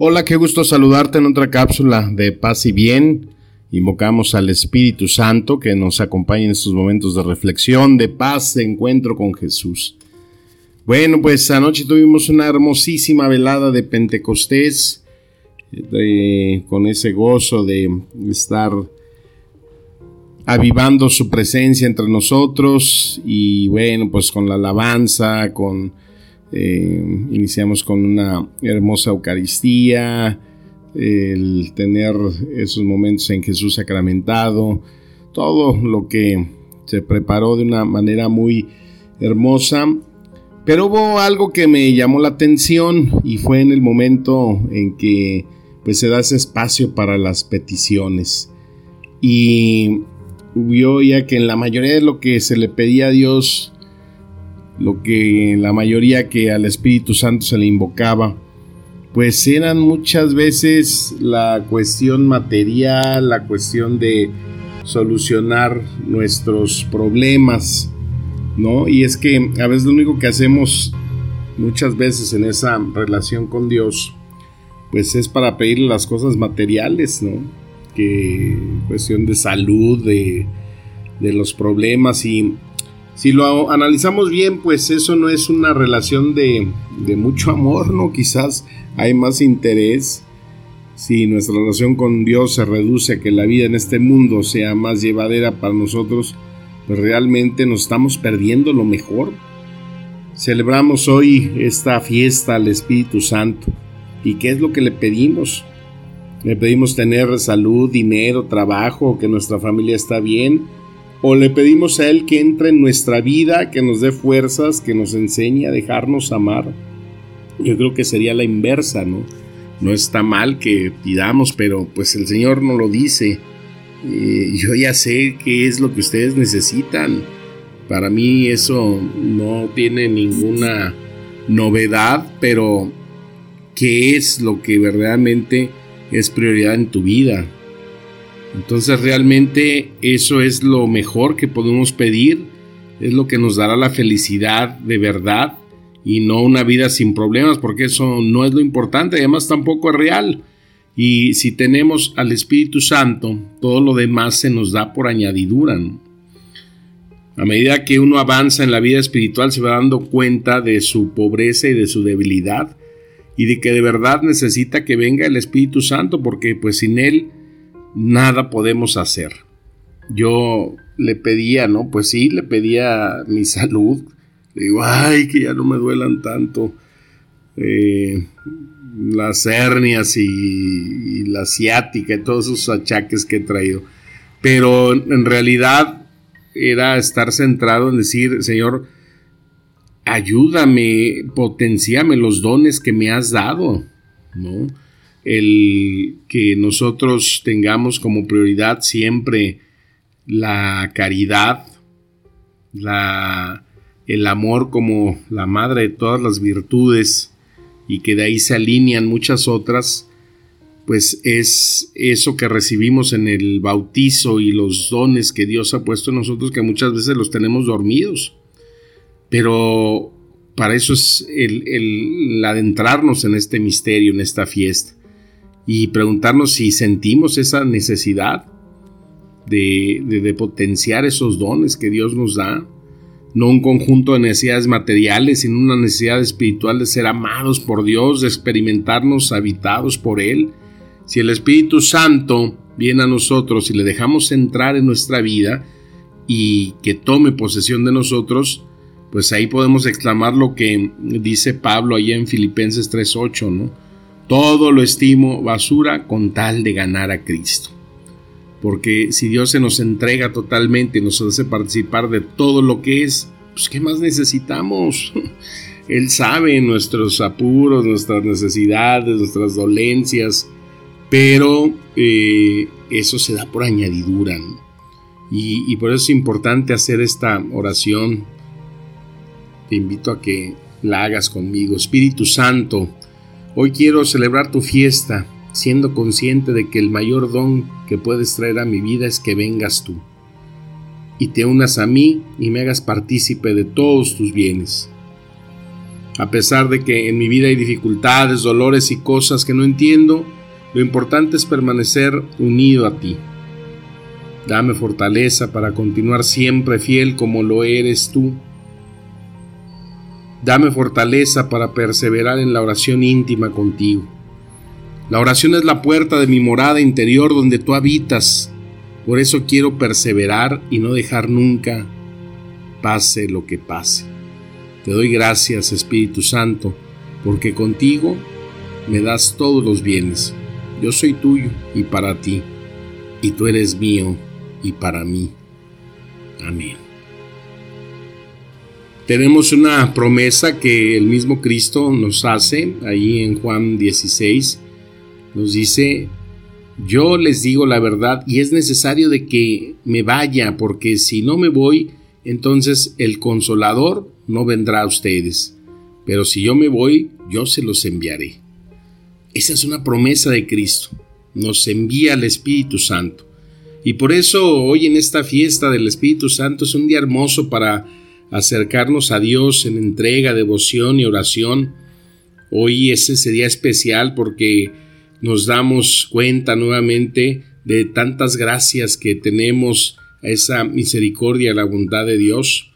Hola, qué gusto saludarte en otra cápsula de paz y bien. Invocamos al Espíritu Santo que nos acompañe en estos momentos de reflexión, de paz, de encuentro con Jesús. Bueno, pues anoche tuvimos una hermosísima velada de Pentecostés, con ese gozo de estar avivando su presencia entre nosotros y bueno, pues con la alabanza, con eh, iniciamos con una hermosa Eucaristía, el tener esos momentos en Jesús sacramentado, todo lo que se preparó de una manera muy hermosa. Pero hubo algo que me llamó la atención y fue en el momento en que pues se da ese espacio para las peticiones. Y vio ya que en la mayoría de lo que se le pedía a Dios, lo que la mayoría que al Espíritu Santo se le invocaba, pues eran muchas veces la cuestión material, la cuestión de solucionar nuestros problemas, ¿no? Y es que a veces lo único que hacemos muchas veces en esa relación con Dios, pues es para pedirle las cosas materiales, ¿no? Que cuestión de salud, de, de los problemas y si lo analizamos bien, pues eso no es una relación de, de mucho amor, ¿no? Quizás hay más interés. Si nuestra relación con Dios se reduce a que la vida en este mundo sea más llevadera para nosotros, pues realmente nos estamos perdiendo lo mejor. Celebramos hoy esta fiesta al Espíritu Santo. ¿Y qué es lo que le pedimos? Le pedimos tener salud, dinero, trabajo, que nuestra familia está bien. O le pedimos a Él que entre en nuestra vida, que nos dé fuerzas, que nos enseñe a dejarnos amar yo creo que sería la inversa, ¿no? No está mal que pidamos, pero pues el Señor no lo dice. Eh, yo ya sé qué es lo que ustedes necesitan. Para mí eso no tiene ninguna novedad, pero ¿qué es lo que verdaderamente es prioridad en tu vida? Entonces realmente eso es lo mejor que podemos pedir, es lo que nos dará la felicidad de verdad y no una vida sin problemas, porque eso no es lo importante, además tampoco es real. Y si tenemos al Espíritu Santo, todo lo demás se nos da por añadidura. A medida que uno avanza en la vida espiritual se va dando cuenta de su pobreza y de su debilidad y de que de verdad necesita que venga el Espíritu Santo porque pues sin él nada podemos hacer. Yo le pedía, ¿no? Pues sí, le pedía mi salud, digo, ay, que ya no me duelan tanto eh, las hernias y, la ciática y todos esos achaques que he traído. Pero en realidad era estar centrado en decir, Señor, ayúdame, potenciame los dones que me has dado, ¿no? El que nosotros tengamos como prioridad siempre la caridad, la el amor como la madre de todas las virtudes y que de ahí se alinean muchas otras, pues es eso que recibimos en el bautizo y los dones que Dios ha puesto en nosotros que muchas veces los tenemos dormidos. Pero para eso es el, adentrarnos en este misterio, en esta fiesta, y preguntarnos si sentimos esa necesidad de, potenciar esos dones que Dios nos da no un conjunto de necesidades materiales, sino una necesidad espiritual de ser amados por Dios, de experimentarnos habitados por Él. Si el Espíritu Santo viene a nosotros y le dejamos entrar en nuestra vida y que tome posesión de nosotros, pues ahí podemos exclamar lo que dice Pablo allá en Filipenses 3:8, ¿no? Todo lo estimo basura con tal de ganar a Cristo. Porque si Dios se nos entrega totalmente y nos hace participar de todo lo que es, pues ¿qué más necesitamos? Él sabe nuestros apuros, nuestras necesidades, nuestras dolencias, pero eh, eso se da por añadidura. Y, y por eso es importante hacer esta oración. Te invito a que la hagas conmigo. Espíritu Santo, hoy quiero celebrar tu fiesta, siendo consciente de que el mayor don que puedes traer a mi vida es que vengas tú y te unas a mí y me hagas partícipe de todos tus bienes. A pesar de que en mi vida hay dificultades, dolores y cosas que no entiendo, lo importante es permanecer unido a ti. Dame fortaleza para continuar siempre fiel como lo eres tú. Dame fortaleza para perseverar en la oración íntima contigo. La oración es la puerta de mi morada interior donde tú habitas por eso quiero perseverar y no dejar nunca, pase lo que pase. Te doy gracias, Espíritu Santo, porque contigo me das todos los bienes. Yo soy tuyo y para ti, y tú eres mío y para mí. Amén. Tenemos una promesa que el mismo Cristo nos hace ahí en Juan 16. Nos dice, yo les digo la verdad y es necesario de que me vaya, porque si no me voy, entonces el consolador no vendrá a ustedes. Pero si yo me voy, yo se los enviaré. Esa es una promesa de Cristo. Nos envía el Espíritu Santo. Y por eso hoy en esta fiesta del Espíritu Santo es un día hermoso para acercarnos a Dios en entrega, devoción y oración. Hoy es ese día especial porque nos damos cuenta nuevamente de tantas gracias que tenemos a esa misericordia, a la bondad de Dios.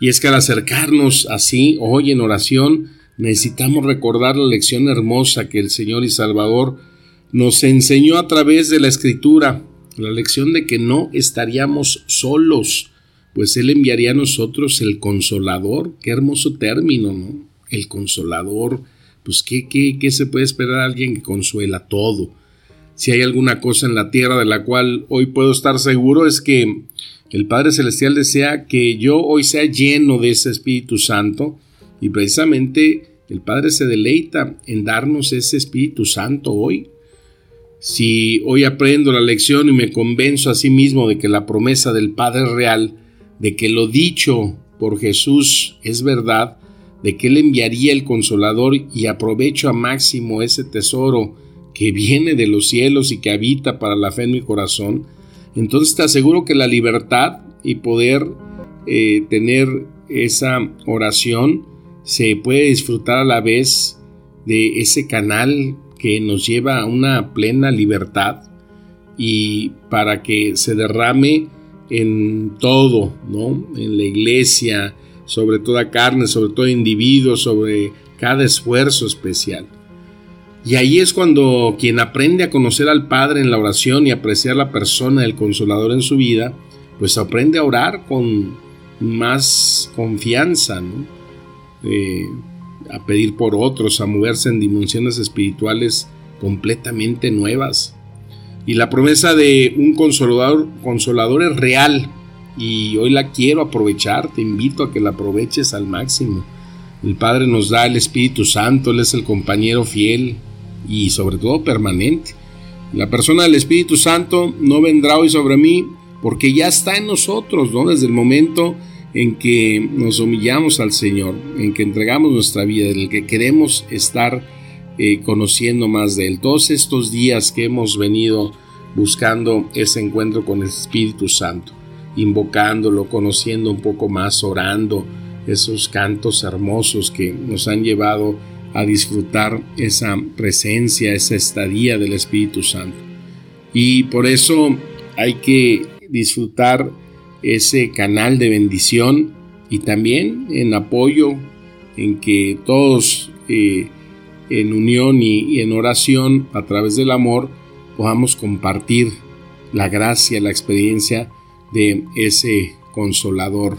Y es que al acercarnos así, hoy en oración, necesitamos recordar la lección hermosa que el Señor y Salvador nos enseñó a través de la Escritura, la lección de que no estaríamos solos, pues Él enviaría a nosotros el consolador. Qué hermoso término, ¿no? El consolador pues ¿qué, qué, se puede esperar a alguien que consuela todo? Si hay alguna cosa en la tierra de la cual hoy puedo estar seguro es que el Padre Celestial desea que yo hoy sea lleno de ese Espíritu Santo y precisamente el Padre se deleita en darnos ese Espíritu Santo hoy. Si hoy aprendo la lección y me convenzo a sí mismo de que la promesa del Padre es real, de que lo dicho por Jesús es verdad, de que Él enviaría el consolador y aprovecho a máximo ese tesoro que viene de los cielos y que habita para la fe en mi corazón, entonces te aseguro que la libertad y poder eh, tener esa oración se puede disfrutar a la vez de ese canal que nos lleva a una plena libertad y para que se derrame en todo, ¿no? En la iglesia, sobre toda carne, sobre todo individuo, sobre cada esfuerzo especial. Y ahí es cuando quien aprende a conocer al Padre en la oración y apreciar la persona del Consolador en su vida, pues aprende a orar con más confianza, eh, a pedir por otros, a moverse en dimensiones espirituales completamente nuevas. Y la promesa de un consolador, consolador es real, y hoy la quiero aprovechar, te invito a que la aproveches al máximo. El Padre nos da el Espíritu Santo, Él es el compañero fiel y sobre todo permanente. La persona del Espíritu Santo no vendrá hoy sobre mí porque ya está en nosotros, ¿no? Desde el momento en que nos humillamos al Señor, en que entregamos nuestra vida, en el que queremos estar conociendo más de Él. Todos estos días que hemos venido buscando ese encuentro con el Espíritu Santo invocándolo, conociendo un poco más, orando esos cantos hermosos que nos han llevado a disfrutar esa presencia, esa estadía del Espíritu Santo. Y por eso hay que disfrutar ese canal de bendición y también en apoyo, en que todos eh, en unión y en oración a través del amor podamos compartir la gracia, la experiencia de ese consolador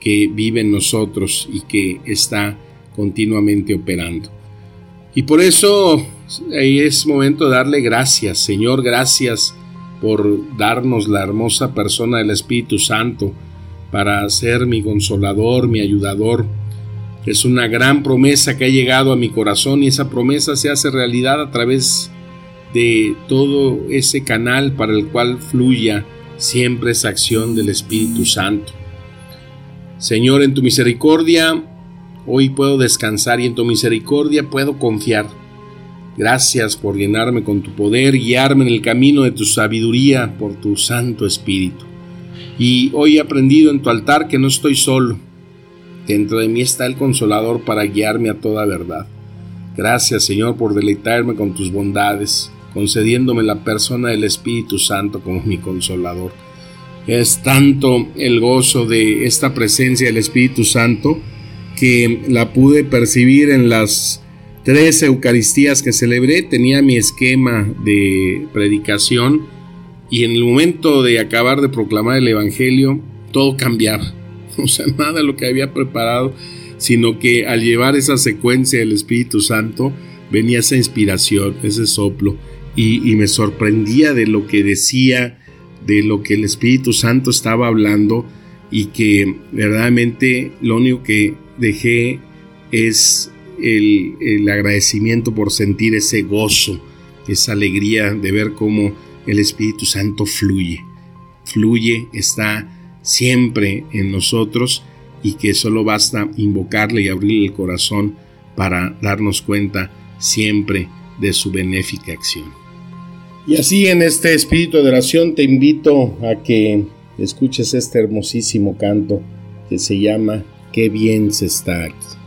que vive en nosotros y que está continuamente operando. Y por eso ahí es momento de darle gracias, Señor, gracias por darnos la hermosa persona del Espíritu Santo para ser mi consolador, mi ayudador. Es una gran promesa que ha llegado a mi corazón y esa promesa se hace realidad a través de todo ese canal para el cual fluya siempre esa acción del Espíritu Santo. Señor, en tu misericordia, hoy puedo descansar y en tu misericordia puedo confiar. Gracias por llenarme con tu poder, guiarme en el camino de tu sabiduría por tu Santo Espíritu. Y hoy he aprendido en tu altar que no estoy solo. Dentro de mí está el consolador para guiarme a toda verdad. Gracias Señor por deleitarme con tus bondades, concediéndome la persona del Espíritu Santo como mi consolador. Es tanto el gozo de esta presencia del Espíritu Santo que la pude percibir en las tres Eucaristías que celebré. Tenía mi esquema de predicación y en el momento de acabar de proclamar el Evangelio, todo cambiaba. O sea, nada de lo que había preparado, sino que al llevar esa secuencia del Espíritu Santo, venía esa inspiración, ese soplo, y, y me sorprendía de lo que decía, de lo que el Espíritu Santo estaba hablando, y que verdaderamente lo único que dejé es el, el, agradecimiento por sentir ese gozo, esa alegría de ver cómo el Espíritu Santo fluye. Fluye, está siempre en nosotros y que solo basta invocarle y abrirle el corazón para darnos cuenta siempre de su benéfica acción. Y así en este espíritu de oración te invito a que escuches este hermosísimo canto que se llama Qué bien se está aquí.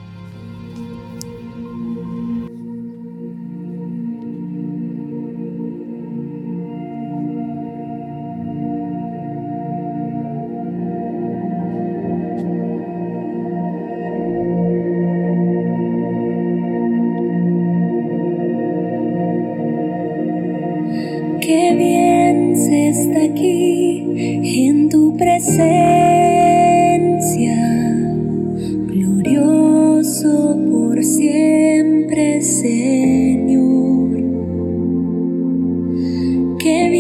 Say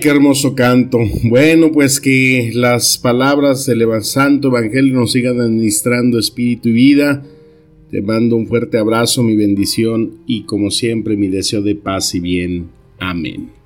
Qué hermoso canto. Bueno, pues que las palabras del Santo Evangelio nos sigan administrando espíritu y vida. Te mando un fuerte abrazo, mi bendición y como siempre mi deseo de paz y bien. Amén.